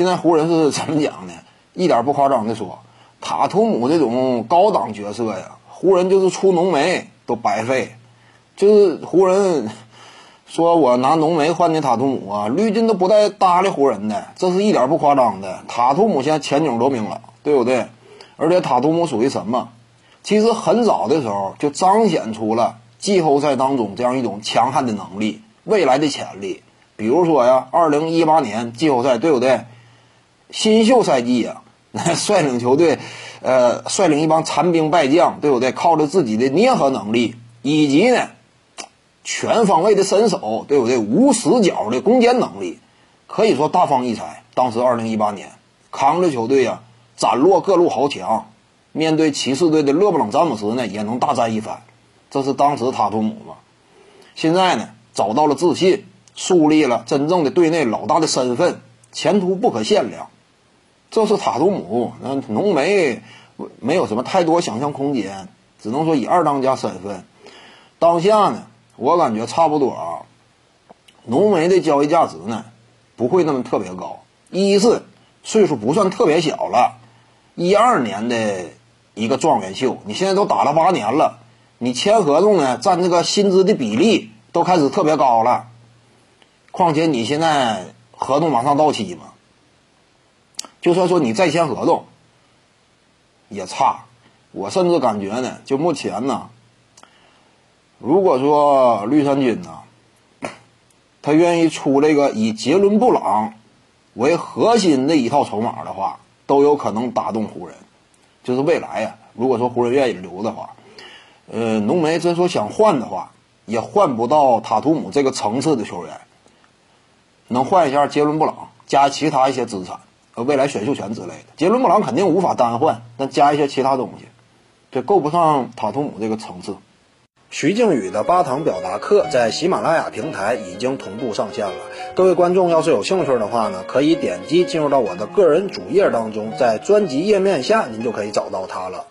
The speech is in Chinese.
现在湖人是怎么讲呢？一点不夸张的说，塔图姆这种高档角色呀，湖人就是出浓眉都白费。就是湖人 说我拿浓眉换的塔图姆啊，绿军都不带搭理湖人的，这是一点不夸张的。塔图姆现在前景多明了，对不对？而且塔图姆属于什么？其实很早的时候就彰显出了季后赛当中这样一种强悍的能力、未来的潜力。比如说呀，二零一八年季后赛，对不对？新秀赛季呀，率领球队，呃，率领一帮残兵败将，对不对？靠着自己的捏合能力，以及呢，全方位的身手，对不对？无死角的攻坚能力，可以说大放异彩。当时二零一八年，扛着球队呀，斩落各路豪强，面对骑士队的勒布朗詹姆斯呢，也能大战一番。这是当时塔图姆嘛？现在呢，找到了自信。树立了真正的队内老大的身份，前途不可限量。这是塔图姆，那浓眉没有什么太多想象空间，只能说以二当家身份。当下呢，我感觉差不多啊。浓眉的交易价值呢，不会那么特别高。一是岁数不算特别小了，一二年的一个状元秀，你现在都打了八年了，你签合同呢，占这个薪资的比例都开始特别高了。况且你现在合同马上到期嘛，就算说你再签合同，也差。我甚至感觉呢，就目前呢，如果说绿衫军呢，他愿意出这个以杰伦布朗为核心的一套筹码的话，都有可能打动湖人。就是未来呀，如果说湖人愿意留的话，呃，浓眉真说想换的话，也换不到塔图姆这个层次的球员。能换一下杰伦布朗，加其他一些资产，未来选秀权之类的。杰伦布朗肯定无法单换，但加一些其他东西，这够不上塔图姆这个层次。徐静宇的八堂表达课在喜马拉雅平台已经同步上线了。各位观众要是有兴趣的话呢，可以点击进入到我的个人主页当中，在专辑页面下您就可以找到它了。